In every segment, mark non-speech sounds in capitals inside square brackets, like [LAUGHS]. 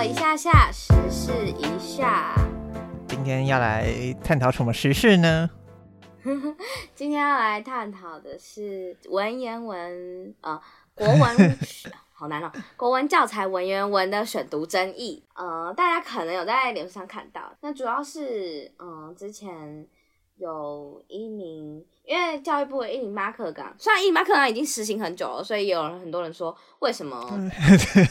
我一下下，时事一下。今天要来探讨什么时事呢？[LAUGHS] 今天要来探讨的是文言文啊、呃，国文 [LAUGHS] 好难哦，国文教材文言文的选读争议。呃，大家可能有在脸书上看到，那主要是嗯、呃，之前有一名。因为教育部的一零八课纲，虽然一零八课纲已经实行很久了，所以有很多人说，为什么？[LAUGHS]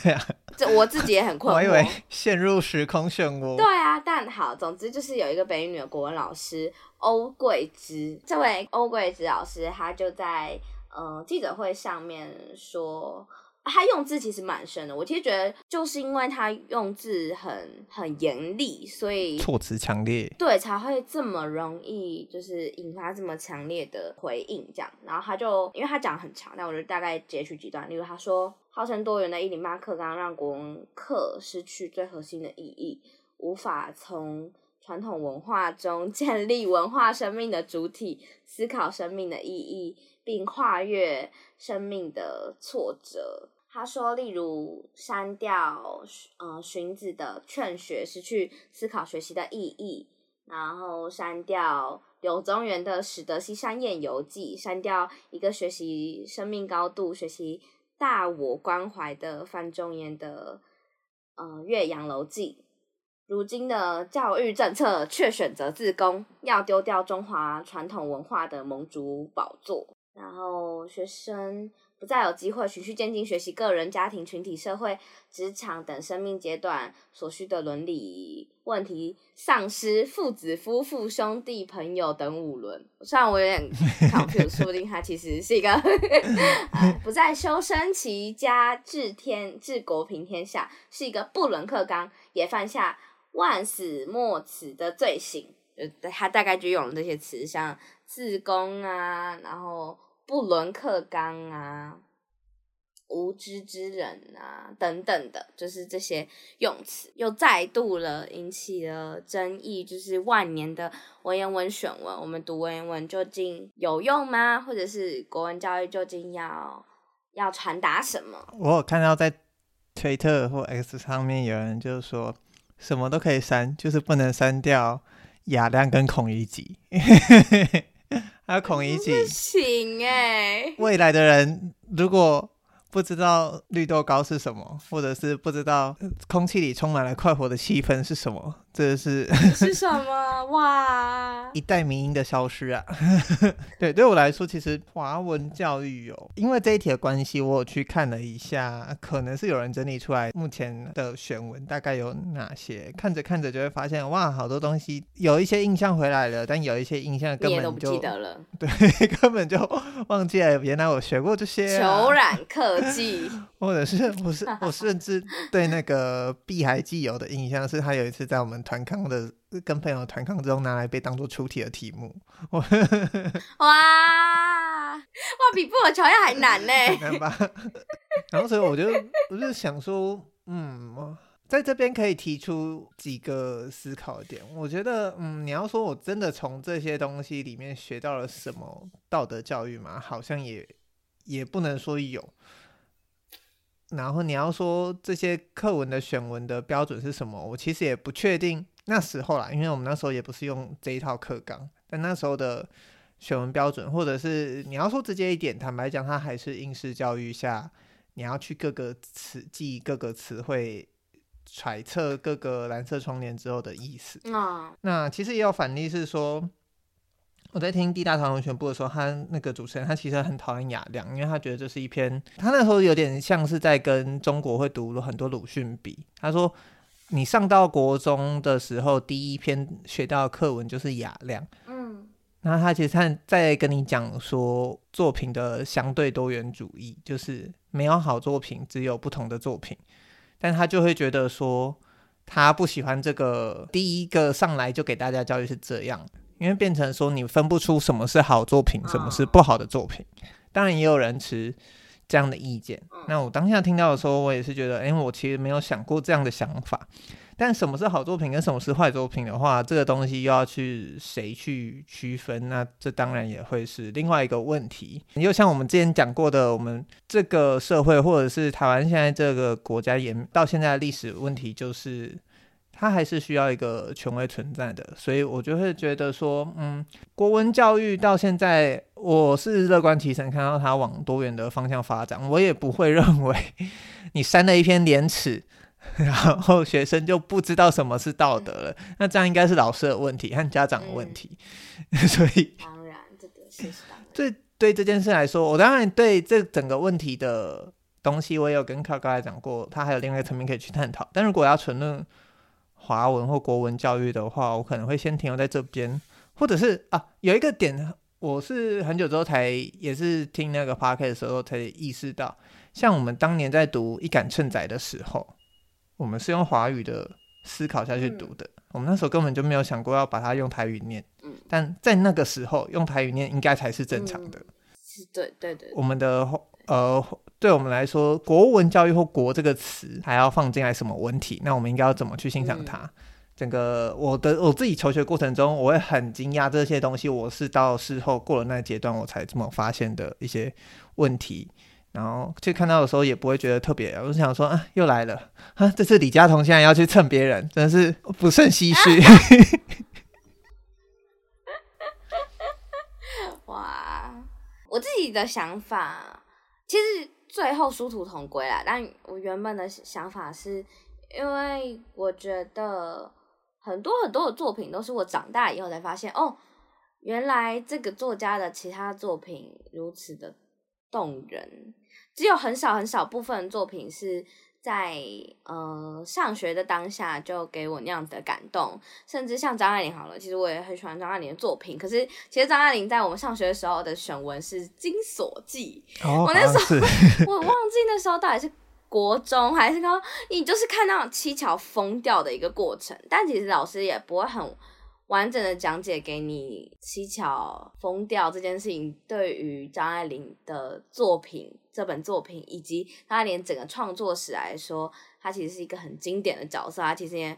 对啊，这我自己也很困 [LAUGHS] 惑。我以为陷入时空漩涡。对啊，但好，总之就是有一个北语女的国文老师欧桂芝，这位欧桂芝老师，他就在呃记者会上面说。他用字其实蛮深的，我其实觉得就是因为他用字很很严厉，所以措辞强烈，对，才会这么容易就是引发这么强烈的回应这样。然后他就因为他讲很长，那我就大概截取几段，例如他说，号称多元的一零八课纲让国文课失去最核心的意义，无法从传统文化中 [LAUGHS] 建立文化生命的主体，思考生命的意义，并跨越生命的挫折。他说，例如删掉，呃，荀子的《劝学》，失去思考学习的意义；然后删掉柳宗元的《始得西山宴游记》，删掉一个学习生命高度、学习大我关怀的范仲淹的《呃岳阳楼记》。如今的教育政策却选择自宫，要丢掉中华传统文化的盟主宝座，然后学生。不再有机会循序渐进学习个人、家庭、群体、社会、职场等生命阶段所需的伦理问题，丧失父子、夫妇、兄弟、朋友等五伦。虽然我有点 confused，说不定他其实是一个、[LAUGHS] 呃、不再修身齐家治天治国平天下，是一个不伦克刚，也犯下万死莫辞的罪行。就他大概就用了这些词，像自宫啊，然后。不伦课纲啊，无知之人啊，等等的，就是这些用词，又再度了引起了争议。就是万年的文言文选文，我们读文言文究竟有用吗？或者是国文教育究竟要要传达什么？我有看到在推特或 X 上面有人就是说，什么都可以删，就是不能删掉雅量跟孔乙己。[LAUGHS] 还有孔乙己，不行哎！未来的人如果不知道绿豆糕是什么，或者是不知道空气里充满了快活的气氛是什么。这是是什么 [LAUGHS] 哇？一代名音的消失啊！[LAUGHS] 对，对我来说，其实华文教育哦，因为这一题的关系，我有去看了一下，可能是有人整理出来目前的选文大概有哪些。看着看着就会发现，哇，好多东西有一些印象回来了，但有一些印象根本就不记得了。[LAUGHS] 对，根本就忘记了，原来我学过这些、啊。虬髯客寄，或者是我是我甚至对那个碧海记游的印象是，他有一次在我们。团康的跟朋友团康之后拿来被当做出题的题目，[LAUGHS] 哇哇，比布尔乔亚还难呢，[LAUGHS] 难吧？[LAUGHS] 然后所以我就我就想说，嗯，在这边可以提出几个思考点。我觉得，嗯，你要说我真的从这些东西里面学到了什么道德教育嘛？好像也也不能说有。然后你要说这些课文的选文的标准是什么？我其实也不确定。那时候啦，因为我们那时候也不是用这一套课纲，但那时候的选文标准，或者是你要说直接一点，坦白讲，它还是应试教育下，你要去各个词记各个词汇，揣测各个蓝色窗帘之后的意思。哦、那其实也有反例是说。我在听《地大堂文选部》的时候，他那个主持人他其实很讨厌雅量，因为他觉得这是一篇，他那时候有点像是在跟中国会读了很多鲁迅比。他说，你上到国中的时候，第一篇学到的课文就是雅量，嗯，那他其实他在跟你讲说作品的相对多元主义，就是没有好作品，只有不同的作品，但他就会觉得说他不喜欢这个第一个上来就给大家教育是这样。因为变成说你分不出什么是好作品，什么是不好的作品。当然也有人持这样的意见。那我当下听到的时候，我也是觉得，哎，我其实没有想过这样的想法。但什么是好作品跟什么是坏作品的话，这个东西又要去谁去区分？那这当然也会是另外一个问题。又像我们之前讲过的，我们这个社会或者是台湾现在这个国家也到现在的历史问题，就是它还是需要一个权威存在的。所以我就会觉得说，嗯，国文教育到现在，我是乐观提成，看到它往多元的方向发展，我也不会认为 [LAUGHS] 你删了一篇廉耻。然后学生就不知道什么是道德了，那这样应该是老师的问题和家长的问题。嗯、[LAUGHS] 所以当然，这个是对对这件事来说，我当然对这整个问题的东西，我也有跟卡卡讲过，他还有另外一个层面可以去探讨。但如果要纯论华文或国文教育的话，我可能会先停留在这边，或者是啊，有一个点，我是很久之后才也是听那个 podcast 的时候才意识到，像我们当年在读《一杆秤仔》的时候。我们是用华语的思考下去读的，嗯、我们那时候根本就没有想过要把它用台语念，嗯、但在那个时候用台语念应该才是正常的。是、嗯，对对对。我们的呃，对我们来说，国文教育或“国”这个词还要放进来什么文体？那我们应该要怎么去欣赏它？嗯、整个我的我自己求学过程中，我会很惊讶这些东西，我是到事后过了那个阶段，我才这么发现的一些问题。然后去看到的时候也不会觉得特别，我就想说啊，又来了啊！这次李佳彤现在要去蹭别人，真的是不胜唏嘘。[LAUGHS] 哇，我自己的想法其实最后殊途同归啦，但我原本的想法是因为我觉得很多很多的作品都是我长大以后才发现，哦，原来这个作家的其他作品如此的动人。只有很少很少部分作品是在呃上学的当下就给我那样的感动，甚至像张爱玲好了，其实我也很喜欢张爱玲的作品。可是其实张爱玲在我们上学的时候的选文是《金锁记》，哦，我那时候我忘记那时候到底是国中还是高，你就是看到七巧疯掉的一个过程，但其实老师也不会很。完整的讲解给你，七巧疯掉这件事情对于张爱玲的作品，这本作品以及张爱玲整个创作史来说，它其实是一个很经典的角色。它其实也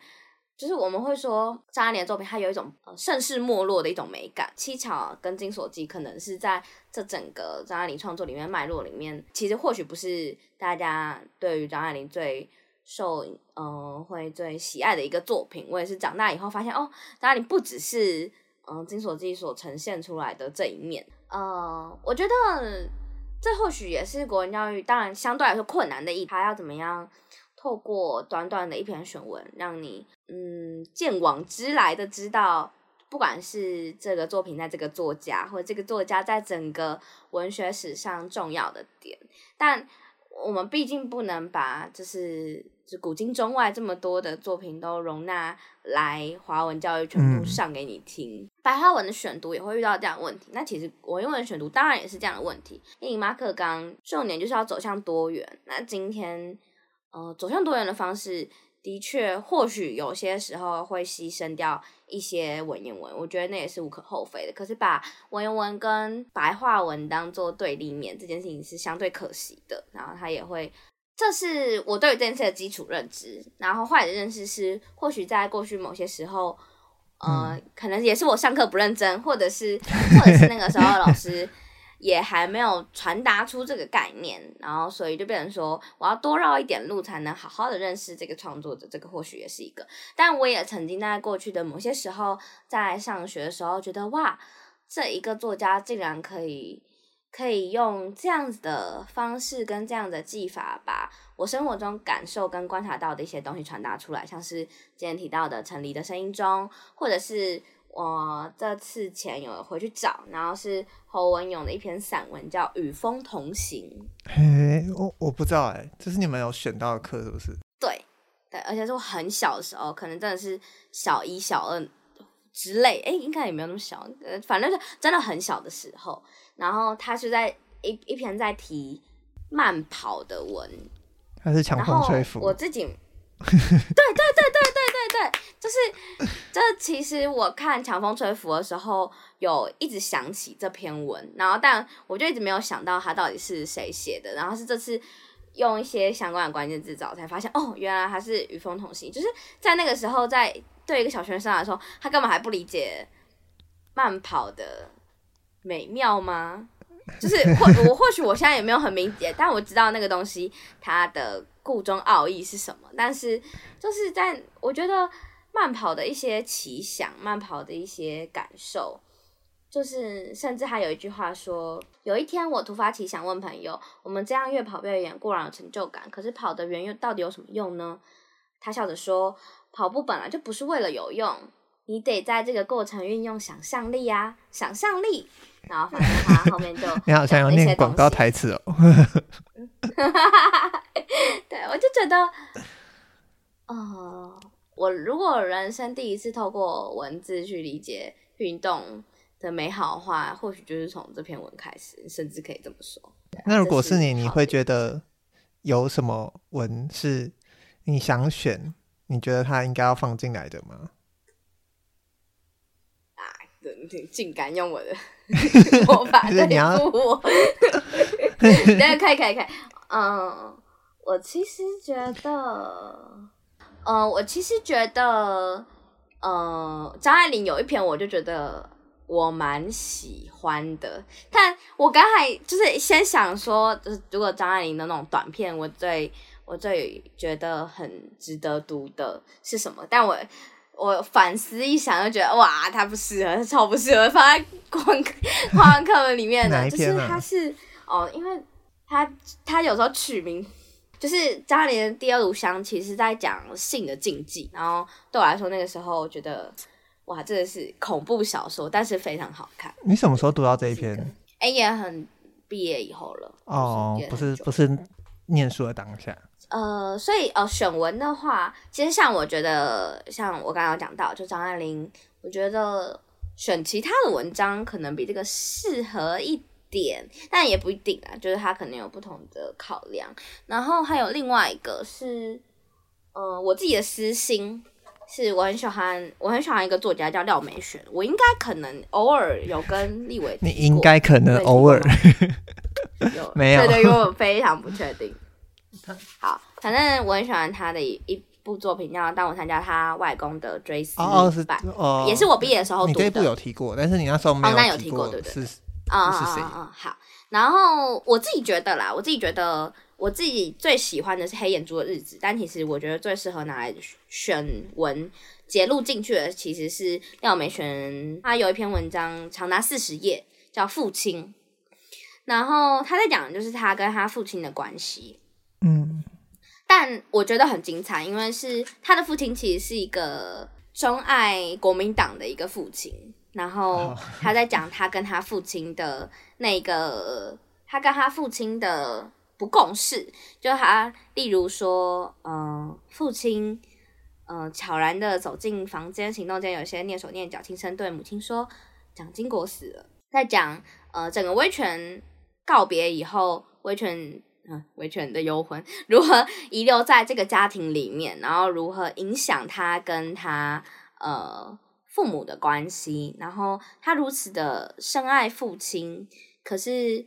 就是我们会说张爱玲的作品，它有一种呃盛世没落的一种美感。七巧跟金锁记可能是在这整个张爱玲创作里面脉络里面，其实或许不是大家对于张爱玲最。受嗯、呃、会最喜爱的一个作品，我也是长大以后发现哦，张爱玲不只是嗯《金锁记》所呈现出来的这一面，呃，我觉得这或许也是国文教育当然相对来说困难的一，他要怎么样透过短短的一篇选文，让你嗯见往知来的知道，不管是这个作品在这个作家，或者这个作家在整个文学史上重要的点，但。我们毕竟不能把就是就古今中外这么多的作品都容纳来华文教育全部上给你听。嗯、白话文的选读也会遇到这样的问题。那其实文言文选读当然也是这样的问题。因为马克刚重点就是要走向多元。那今天呃走向多元的方式。的确，或许有些时候会牺牲掉一些文言文，我觉得那也是无可厚非的。可是把文言文跟白话文当做对立面，这件事情是相对可惜的。然后他也会，这是我对于这件事的基础认知。然后坏的认识是，或许在过去某些时候，呃，嗯、可能也是我上课不认真，或者是，或者是那个时候老师。也还没有传达出这个概念，然后所以就变成说，我要多绕一点路才能好好的认识这个创作者，这个或许也是一个。但我也曾经在过去的某些时候，在上学的时候，觉得哇，这一个作家竟然可以可以用这样子的方式跟这样的技法，把我生活中感受跟观察到的一些东西传达出来，像是今天提到的陈黎的声音中，或者是。我这次前有回去找，然后是侯文勇的一篇散文，叫《与风同行》。嘿，我我不知道哎，这是你们有选到的课是不是？对对，而且是我很小的时候，可能真的是小一、小二之类，哎，应该也没有那么小，呃，反正是真的很小的时候。然后他是在一一篇在提慢跑的文，他是强风吹拂。我自己。对对对对对对对，就是这其实我看《强风吹拂》的时候，有一直想起这篇文，然后但我就一直没有想到他到底是谁写的，然后是这次用一些相关的关键字找，才发现哦，原来他是与风同行。就是在那个时候，在对一个小学生来说，他根本还不理解慢跑的美妙吗？[LAUGHS] 就是或我或许我现在也没有很明解，但我知道那个东西它的故中奥义是什么。但是就是在我觉得慢跑的一些奇想，慢跑的一些感受。就是，甚至还有一句话说，有一天我突发奇想问朋友，我们这样越跑越远，固然有成就感，可是跑得远又到底有什么用呢？他笑着说，跑步本来就不是为了有用，你得在这个过程运用想象力呀，想象力。然后反正他后面就你好像要念广告台词哦。[LAUGHS] 对，我就觉得，呃，我如果人生第一次透过文字去理解运动的美好的话，或许就是从这篇文开始，甚至可以这么说。那如果是你，是你会觉得有什么文是你想选？你觉得它应该要放进来的吗？[LAUGHS] 啊，你，竟敢用我的 [LAUGHS] 魔法对付我！等下可以可以可以，嗯，我其实觉得，嗯，我其实觉得，呃，张爱玲有一篇，我就觉得。我蛮喜欢的，但我刚才就是先想说，就是如果张爱玲的那种短片，我最我最觉得很值得读的是什么？但我我反思一想，就觉得哇，它不适合，超不适合放在 [LAUGHS] 国文课文里面的。啊、就是它是哦，因为它它有时候取名，就是张爱玲的《第二炉香》，其实在讲性的禁忌。然后对我来说，那个时候我觉得。哇，真的是恐怖小说，但是非常好看。你什么时候读到这一篇？哎、欸，也很毕业以后了。哦，不是不是念书的当下。呃，所以呃，选文的话，其实像我觉得，像我刚刚讲到，就张爱玲，我觉得选其他的文章可能比这个适合一点，但也不一定啊，就是他可能有不同的考量。然后还有另外一个是，呃，我自己的私心。是我很喜欢，我很喜欢一个作家叫廖美璇。我应该可能偶尔有跟立伟，你应该可能偶尔 [LAUGHS] 有没有？对对，因为我非常不确定。[LAUGHS] 好，反正我很喜欢他的一一部作品叫《当我参加他外公的追思》哦，是哦，也是我毕业的时候读的。你这部有提过，但是你那时候没有哦，那有提过，对不对，是啊啊啊！好，然后我自己觉得啦，我自己觉得。我自己最喜欢的是黑眼珠的日子，但其实我觉得最适合拿来选文节录进去的，其实是廖美璇。她有一篇文章长达四十页，叫《父亲》，然后他在讲的就是他跟他父亲的关系。嗯，但我觉得很精彩，因为是他的父亲其实是一个钟爱国民党的一个父亲，然后他在讲他跟他父亲的那个，他跟他父亲的。不共识，就他，例如说，嗯、呃，父亲，嗯、呃，悄然的走进房间，行动间有些蹑手蹑脚，轻声对母亲说：“蒋经国死了。”在讲，呃，整个威权告别以后，威权，嗯、呃，威权的幽魂如何遗留在这个家庭里面，然后如何影响他跟他呃父母的关系，然后他如此的深爱父亲，可是。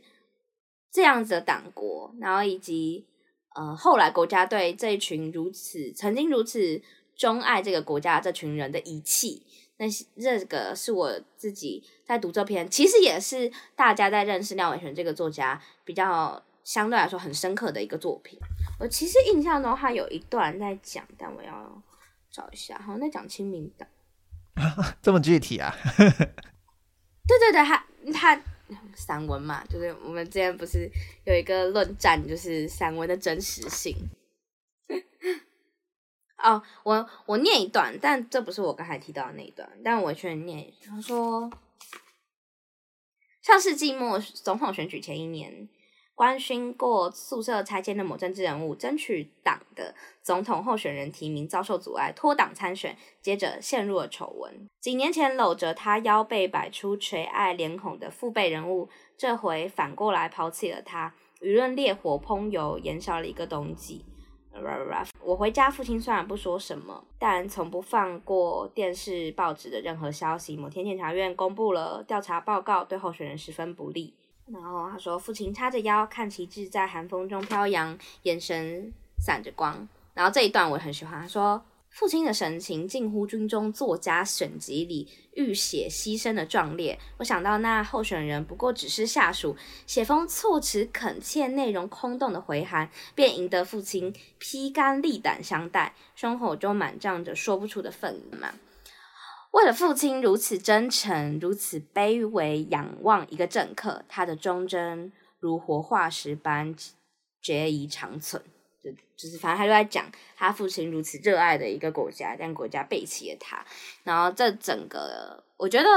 这样子的党国，然后以及呃后来国家对这一群如此曾经如此钟爱这个国家这群人的遗弃，那这个是我自己在读这篇，其实也是大家在认识廖美璇这个作家比较相对来说很深刻的一个作品。我其实印象中他有一段在讲，但我要找一下，好像在讲清明的，[LAUGHS] 这么具体啊？[LAUGHS] 对对对，他他。散文嘛，就是我们之前不是有一个论战，就是散文的真实性。[LAUGHS] 哦，我我念一段，但这不是我刚才提到的那一段，但我却念。他说，上世纪末总统选举前一年。关心过宿舍拆迁的某政治人物，争取党的总统候选人提名遭受阻碍，脱党参选，接着陷入了丑闻。几年前搂着他腰背摆出垂爱脸孔的父辈人物，这回反过来抛弃了他，舆论烈火烹油，延烧了一个冬季。我回家，父亲虽然不说什么，但从不放过电视、报纸的任何消息。某天，检察院公布了调查报告，对候选人十分不利。然后他说：“父亲叉着腰，看旗帜在寒风中飘扬，眼神闪着光。”然后这一段我很喜欢。他说：“父亲的神情近乎军中作家选集里浴血牺牲的壮烈。我想到那候选人不过只是下属，写封措辞恳切、内容空洞的回函，便赢得父亲披肝沥胆相待，胸口中满胀着说不出的愤怒。”为了父亲如此真诚、如此卑微仰望一个政客，他的忠贞如活化石般决意长存。就就是，反正他就在讲他父亲如此热爱的一个国家，但国家背弃了他。然后这整个，我觉得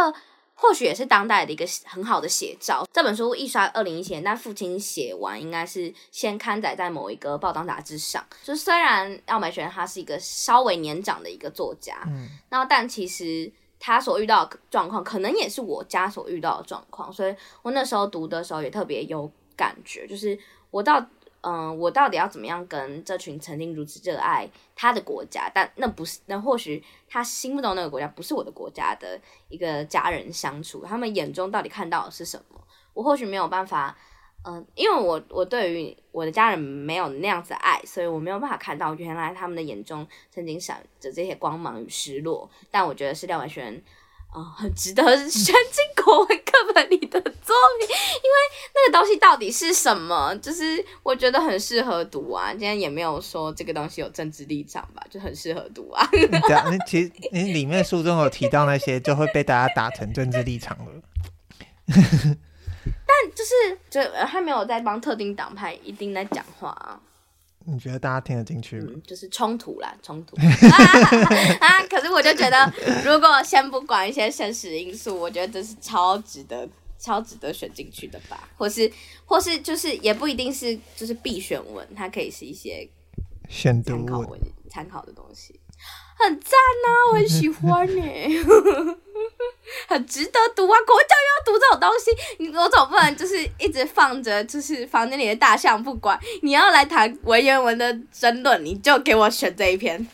或许也是当代的一个很好的写照。这本书一刷二零一七年，但父亲写完应该是先刊载在某一个报章杂志上。就虽然廖美璇他是一个稍微年长的一个作家，嗯，然后但其实他所遇到的状况，可能也是我家所遇到的状况。所以我那时候读的时候也特别有感觉，就是我到。嗯，我到底要怎么样跟这群曾经如此热爱他的国家，但那不是，那或许他心目中那个国家不是我的国家的一个家人相处，他们眼中到底看到的是什么？我或许没有办法，嗯，因为我我对于我的家人没有那样子的爱，所以我没有办法看到原来他们的眼中曾经闪着这些光芒与失落。但我觉得是廖文轩。哦，很值得选进国文课本里的作品，因为那个东西到底是什么？就是我觉得很适合读啊。今天也没有说这个东西有政治立场吧，就很适合读啊。你其实你里面书中有提到那些，就会被大家打成政治立场了。但就是，就他没有在帮特定党派一定在讲话啊。你觉得大家听得进去吗？嗯，就是冲突啦，冲突啊！[LAUGHS] [LAUGHS] 可是我就觉得，[LAUGHS] 如果先不管一些现实因素，我觉得这是超值得、超值得选进去的吧？或是，或是，就是也不一定是就是必选文，它可以是一些选读文、参考的东西。很赞呐、啊，[LAUGHS] 我很喜欢呢，[LAUGHS] 很值得读啊！国教又要读这种东西，你我总不能就是一直放着，就是房间里的大象不管。你要来谈文言文的争论，你就给我选这一篇。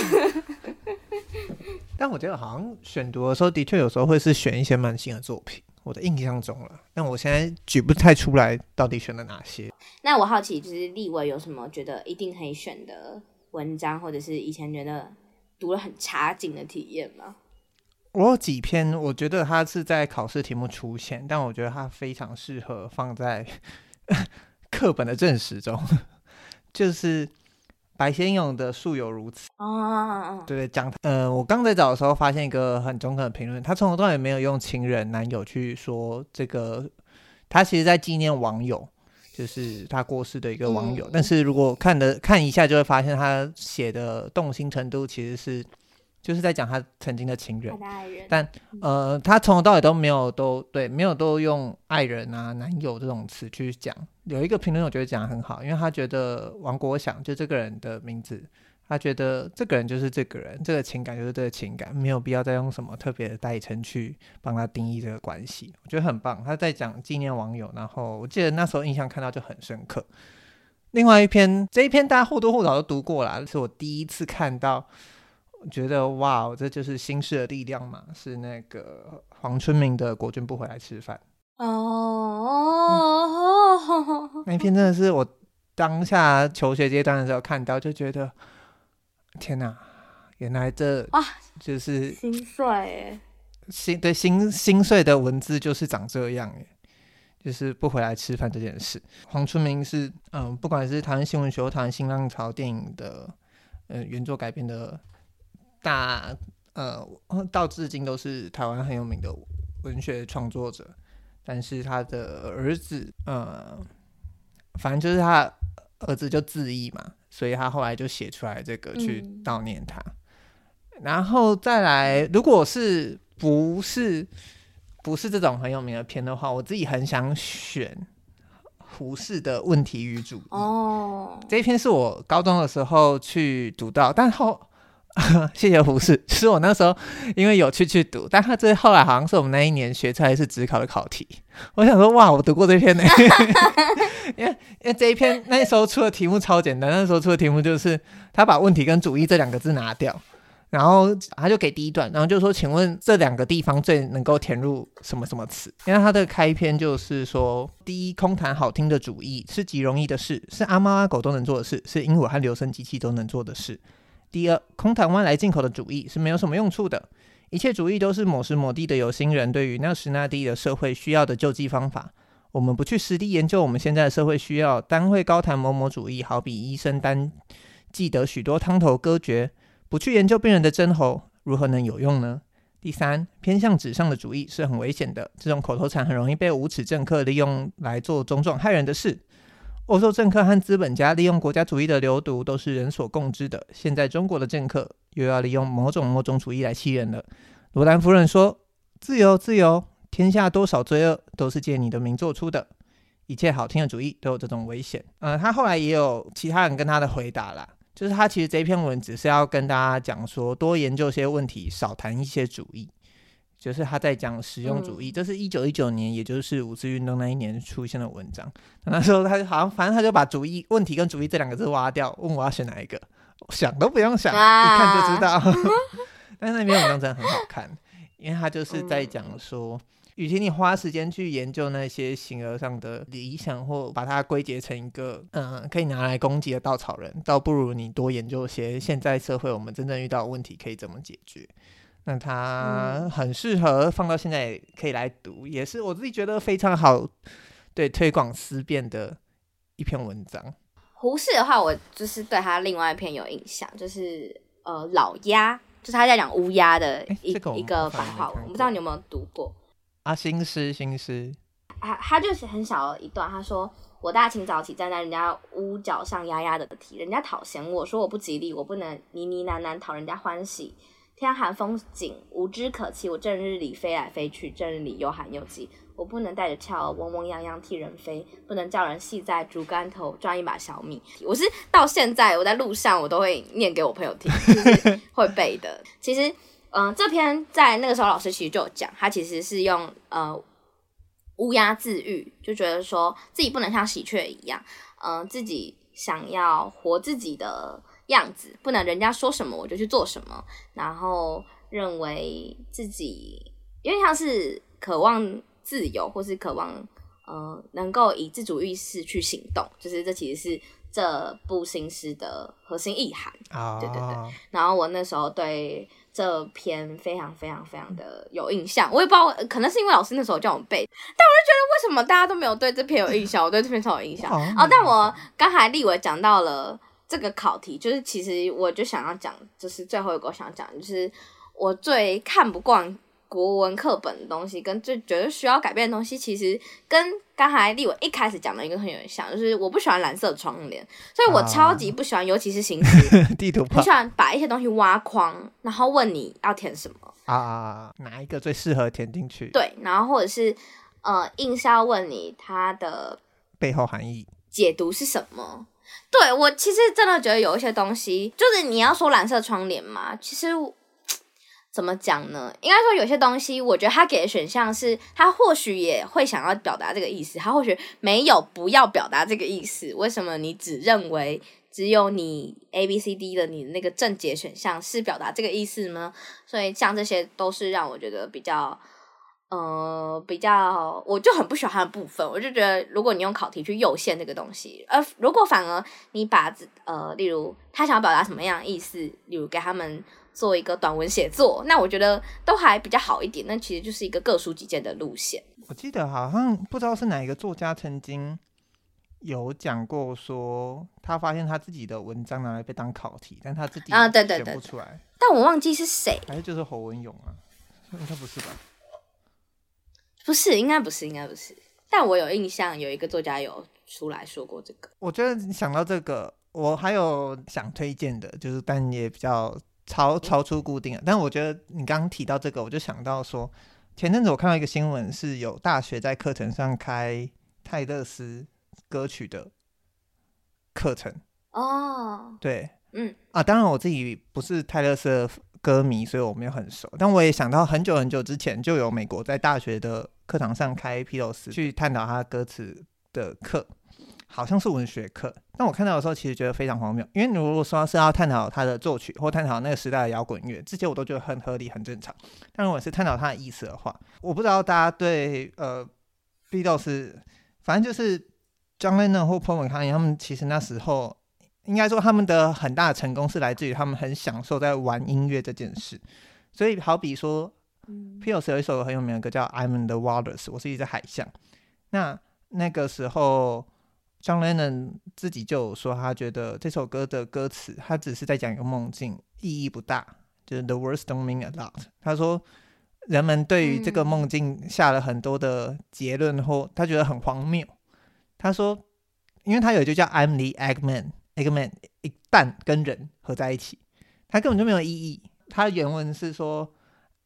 [LAUGHS] 但我觉得好像选读的时候，的确有时候会是选一些蛮新的作品。我的印象中了，但我现在举不太出来到底选了哪些。那我好奇，就是立委有什么觉得一定可以选的文章，或者是以前觉得读了很差劲的体验吗？我有几篇，我觉得它是在考试题目出现，但我觉得它非常适合放在 [LAUGHS] 课本的正史中，[LAUGHS] 就是。白先勇的《素有如此》哦，对对，讲呃，我刚在找的时候发现一个很中肯的评论，他从头到尾没有用情人男友去说这个，他其实在纪念网友，就是他过世的一个网友。嗯、但是如果看的看一下，就会发现他写的动心程度其实是。就是在讲他曾经的情人，人但呃，他从头到尾都没有都对，没有都用爱人啊、男友这种词去讲。有一个评论我觉得讲得很好，因为他觉得王国祥就这个人的名字，他觉得这个人就是这个人，这个情感就是这个情感，没有必要再用什么特别的代称去帮他定义这个关系。我觉得很棒，他在讲纪念网友，然后我记得那时候印象看到就很深刻。另外一篇这一篇大家或多或少都读过啦，是我第一次看到。觉得哇，这就是新式的力量嘛！是那个黄春明的《国军不回来吃饭》哦、嗯，那篇真的是我当下求学阶段的时候看到，就觉得天哪，原来这哇就是心碎哎，心对心心碎的文字就是长这样哎，就是不回来吃饭这件事。黄春明是嗯，不管是台湾新闻学、台湾新浪潮电影的呃原作改编的。大呃，到至今都是台湾很有名的文学创作者，但是他的儿子，呃，反正就是他儿子就自缢嘛，所以他后来就写出来这个去悼念他。嗯、然后再来，如果是不是不是这种很有名的片的话，我自己很想选胡适的《问题与主义》哦，这一篇是我高中的时候去读到，但后。[LAUGHS] 谢谢胡适，[LAUGHS] 其实我那时候因为有去去读，但他这后来好像是我们那一年学出来是职考的考题。[LAUGHS] 我想说，哇，我读过这篇呢，因为因为这一篇那时候出的题目超简单，那时候出的题目就是他把问题跟主义这两个字拿掉，然后他就给第一段，然后就说，请问这两个地方最能够填入什么什么词？因为他的开篇就是说，第一，空谈好听的主义是极容易的事，是阿猫阿狗都能做的事，是鹦鹉和留声机器都能做的事。第二，空谈外来进口的主义是没有什么用处的，一切主义都是某时某地的有心人对于那时那地的社会需要的救济方法。我们不去实地研究我们现在的社会需要，单会高谈某某主义，好比医生单记得许多汤头歌诀。不去研究病人的针喉，如何能有用呢？第三，偏向纸上的主义是很危险的，这种口头禅很容易被无耻政客利用来做种种害人的事。欧洲政客和资本家利用国家主义的流毒都是人所共知的。现在中国的政客又要利用某种某种主义来欺人了。罗兰夫人说：“自由，自由，天下多少罪恶都是借你的名做出的。一切好听的主义都有这种危险。”呃，他后来也有其他人跟他的回答啦。就是他其实这篇文只是要跟大家讲说，多研究些问题，少谈一些主义。就是他在讲实用主义，嗯、这是一九一九年，也就是五四运动那一年出现的文章。那时候他就好像，反正他就把主义问题跟主义这两个字挖掉，问我要选哪一个，想都不用想，啊、一看就知道。[LAUGHS] 但是那篇文章真的很好看，因为他就是在讲说。嗯与其你花时间去研究那些形而上的理想，或把它归结成一个嗯可以拿来攻击的稻草人，倒不如你多研究些现在社会我们真正遇到的问题可以怎么解决。那它很适合放到现在可以来读，也是我自己觉得非常好，对推广思辨的一篇文章。胡适的话，我就是对他另外一篇有印象，就是呃老鸦，就是他在讲乌鸦的一、一个白话文，我不知道你有没有读过。啊，新诗，新诗，他他就是很小的一段，他说：“我大清早起，站在人家屋角上，压压的啼，人家讨嫌我说我不吉利，我不能呢呢喃喃讨人家欢喜。天寒风紧，无枝可栖，我正日里飞来飞去，正日里又寒又急，我不能带着翘儿嗡嗡泱泱替人飞，不能叫人系在竹竿头赚一把小米。我是到现在我在路上我都会念给我朋友听，就是会背的。其实。”嗯、呃，这篇在那个时候老师其实就有讲，他其实是用呃乌鸦自喻，就觉得说自己不能像喜鹊一样，嗯、自己想要活自己的样子，不能人家说什么我就去做什么，然后认为自己因为像是渴望自由，或是渴望呃能够以自主意识去行动，就是这其实是这部新诗的核心意涵。啊，对对对。然后我那时候对。这篇非常非常非常的有印象，我也不知道，可能是因为老师那时候叫我背，但我就觉得为什么大家都没有对这篇有印象，我对这篇超有印象。哦，但我刚才立伟讲到了这个考题，就是其实我就想要讲，就是最后一个我想讲，就是我最看不惯。国文课本的东西跟最觉得需要改变的东西，其实跟刚才立伟一开始讲的一个很有像，就是我不喜欢蓝色窗帘，所以我超级不喜欢，尤其是形式 [LAUGHS] 地图，不喜欢把一些东西挖框，然后问你要填什么啊？哪一个最适合填进去？对，然后或者是呃，硬是要问你它的背后含义解读是什么？对，我其实真的觉得有一些东西，就是你要说蓝色窗帘嘛，其实。怎么讲呢？应该说有些东西，我觉得他给的选项是，他或许也会想要表达这个意思，他或许没有不要表达这个意思。为什么你只认为只有你 A B C D 的你那个正解选项是表达这个意思呢？所以像这些都是让我觉得比较，呃，比较我就很不喜欢的部分。我就觉得，如果你用考题去诱线这个东西，而如果反而你把呃，例如他想要表达什么样的意思，例如给他们。做一个短文写作，那我觉得都还比较好一点。那其实就是一个各抒己见的路线。我记得好像不知道是哪一个作家曾经有讲过，说他发现他自己的文章拿来被当考题，但他自己啊，对对对，选不出来。但我忘记是谁，还是就是侯文勇啊？应该不是吧？不是，应该不是，应该不是。但我有印象，有一个作家有出来说过这个。我觉得你想到这个，我还有想推荐的，就是但也比较。超超出固定了，但我觉得你刚刚提到这个，我就想到说，前阵子我看到一个新闻，是有大学在课程上开泰勒斯歌曲的课程哦。对，嗯啊，当然我自己不是泰勒斯的歌迷，所以我没有很熟。但我也想到很久很久之前就有美国在大学的课堂上开披头士去探讨他歌词的课。好像是文学课，但我看到的时候其实觉得非常荒谬，因为你如果说是要探讨他的作曲或探讨那个时代的摇滚乐，这些我都觉得很合理、很正常。但如果是探讨他的意思的话，我不知道大家对呃 Beatles，反正就是 John Lennon 或 Paul McCartney 他们其实那时候应该说他们的很大的成功是来自于他们很享受在玩音乐这件事。所以好比说，Beatles 有一首很有名的歌叫《I'm in the Waters》，我是一只海象。那那个时候。John Lennon 自己就有说，他觉得这首歌的歌词，他只是在讲一个梦境，意义不大，就是 The words don't mean a lot。他说，人们对于这个梦境下了很多的结论后，他觉得很荒谬。他说，因为他有一句叫 I'm the Eggman，Eggman 一蛋跟人合在一起，他根本就没有意义。他原文是说。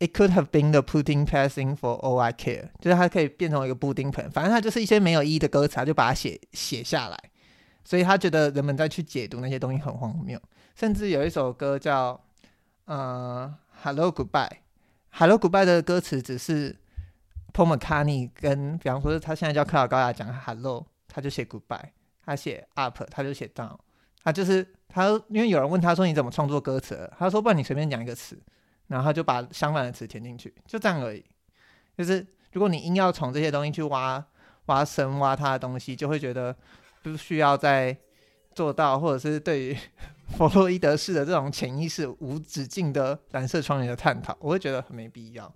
It could have been the pudding passing for all I care，就是它可以变成一个布丁盆，反正它就是一些没有意义的歌词，他就把它写写下来。所以他觉得人们在去解读那些东西很荒谬。甚至有一首歌叫呃《Hello Goodbye》，《Hello Goodbye》的歌词只是 Paul McCartney 跟，比方说他现在叫克劳高雅讲 Hello，他就写 Goodbye，他写 Up，他就写 Down，他就是他，因为有人问他说你怎么创作歌词？他说不然你随便讲一个词。然后他就把相反的词填进去，就这样而已。就是如果你硬要从这些东西去挖挖深挖它的东西，就会觉得不需要再做到，或者是对于 [LAUGHS] 弗洛伊德式的这种潜意识无止境的蓝色窗帘的探讨，我会觉得很没必要。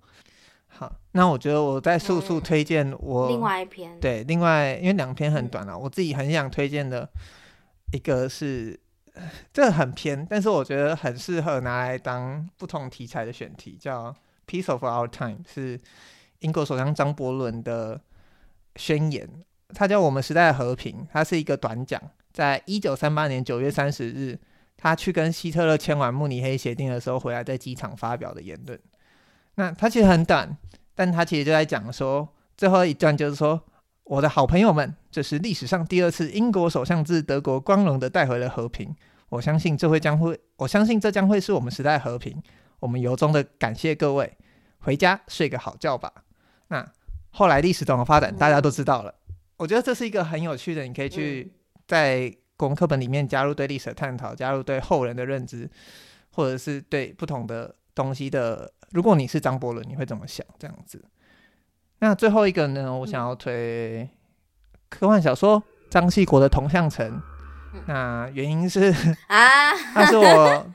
好，那我觉得我再速速推荐我、嗯、另外一篇，对，另外因为两篇很短了、我自己很想推荐的一个是。[LAUGHS] 这很偏，但是我觉得很适合拿来当不同题材的选题，叫《Piece of Our Time》，是英国首相张伯伦的宣言，它叫《我们时代和平》，它是一个短讲，在一九三八年九月三十日，他去跟希特勒签完慕尼黑协定的时候，回来在机场发表的言论。那他其实很短，但他其实就在讲说，最后一段就是说。我的好朋友们，这是历史上第二次英国首相自德国光荣的带回了和平。我相信这会将会，我相信这将会是我们时代和平。我们由衷的感谢各位，回家睡个好觉吧。那后来历史怎么发展，大家都知道了。我觉得这是一个很有趣的，你可以去在国文课本里面加入对历史的探讨，加入对后人的认知，或者是对不同的东西的。如果你是张伯伦，你会怎么想？这样子。那最后一个呢？我想要推科幻小说张系国的《同向城》。那原因是啊，[LAUGHS] 它是我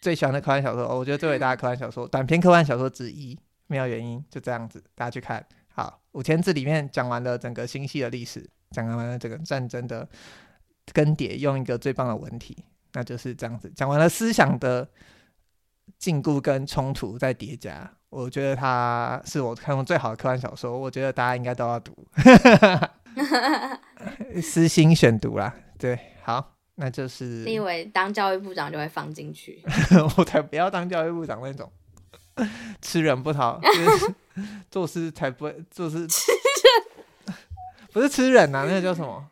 最喜欢的科幻小说。我觉得最伟大的科幻小说，短篇科幻小说之一。没有原因，就这样子，大家去看。好，五千字里面讲完了整个星系的历史，讲完了这个战争的更迭，用一个最棒的文体，那就是这样子。讲完了思想的禁锢跟冲突再叠加。我觉得它是我看过最好的科幻小说，我觉得大家应该都要读，私心选读啦。对，好，那就是 [LAUGHS] 你以为当教育部长就会放进去？[LAUGHS] 我才不要当教育部长那种吃人不讨，就是、[LAUGHS] 做事才不会做事吃人，不是吃人呐、啊，那个叫什么？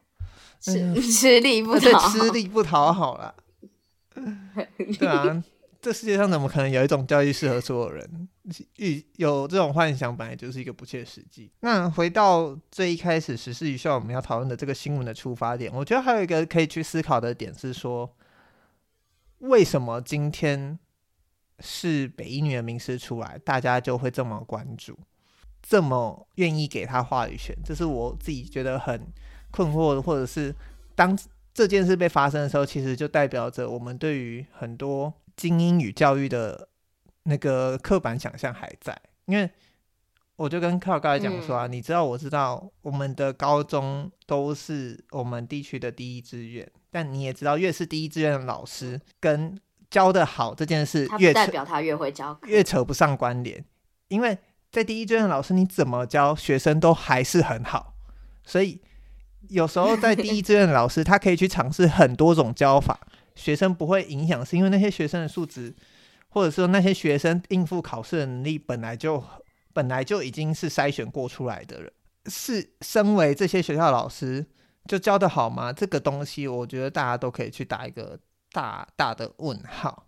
吃吃力不讨，对，吃力不讨好了。对啊。这世界上怎么可能有一种教育适合所有人？有这种幻想本来就是一个不切实际。那回到最一开始时事一下我们要讨论的这个新闻的出发点，我觉得还有一个可以去思考的点是说，为什么今天是北一女的名师出来，大家就会这么关注，这么愿意给他话语权？这是我自己觉得很困惑的，或者是当这件事被发生的时候，其实就代表着我们对于很多。精英与教育的那个刻板想象还在，因为我就跟靠刚才讲说啊，嗯、你知道，我知道我们的高中都是我们地区的第一志愿，但你也知道，越是第一志愿的老师跟教的好这件事，越代表他越会教，越扯不上关联，因为在第一志愿的老师，你怎么教学生都还是很好，所以有时候在第一志愿的老师，他可以去尝试很多种教法。学生不会影响，是因为那些学生的素质，或者说那些学生应付考试的能力本来就本来就已经是筛选过出来的人。是身为这些学校老师就教得好吗？这个东西，我觉得大家都可以去打一个大大的问号。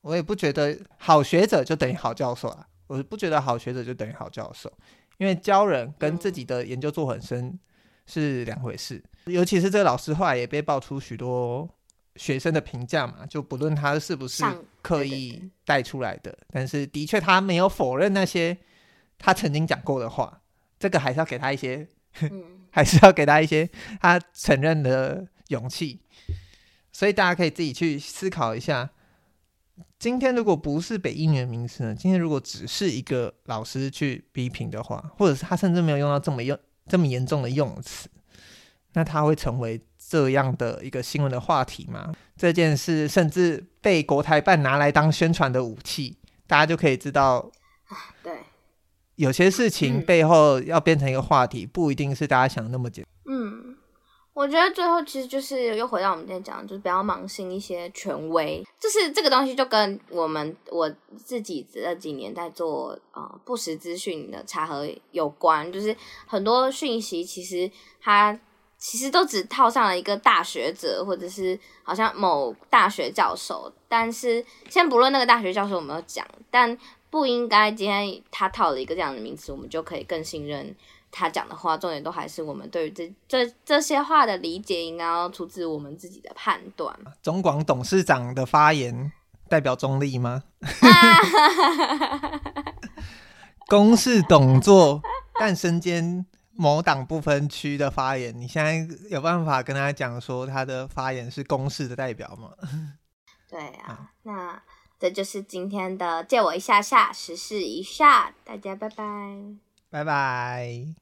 我也不觉得好学者就等于好教授啊，我不觉得好学者就等于好教授，因为教人跟自己的研究做很深是两回事。尤其是这个老师后来也被爆出许多学生的评价嘛，就不论他是不是刻意带出来的，对对对，但是的确他没有否认那些他曾经讲过的话，这个还是要给他一些，嗯、[LAUGHS] 还是要给他一些他承认的勇气。所以大家可以自己去思考一下，今天如果不是北一女的名词呢？今天如果只是一个老师去批评的话，或者是他甚至没有用到这么用这么严重的用词。那他会成为这样的一个新闻的话题吗？这件事甚至被国台办拿来当宣传的武器，大家就可以知道，对，有些事情背后要变成一个话题，嗯、不一定是大家想的那么简单。嗯，我觉得最后其实就是又回到我们今天讲，就是不要盲信一些权威，就是这个东西就跟我们我自己这几年在做呃不实资讯的查核有关，就是很多讯息其实它。其实都只套上了一个大学者，或者是好像某大学教授。但是先不论那个大学教授有没有讲，但不应该今天他套了一个这样的名词，我们就可以更信任他讲的话。重点都还是我们对于这这这些话的理解，应该要出自我们自己的判断。[LAUGHS] 中广董事长的发言代表中立吗？[LAUGHS] 公事董座，但身兼。某党不分区的发言，你现在有办法跟他讲说他的发言是公示的代表吗？对啊，啊那这就是今天的借我一下下时事一下，大家拜拜，拜拜。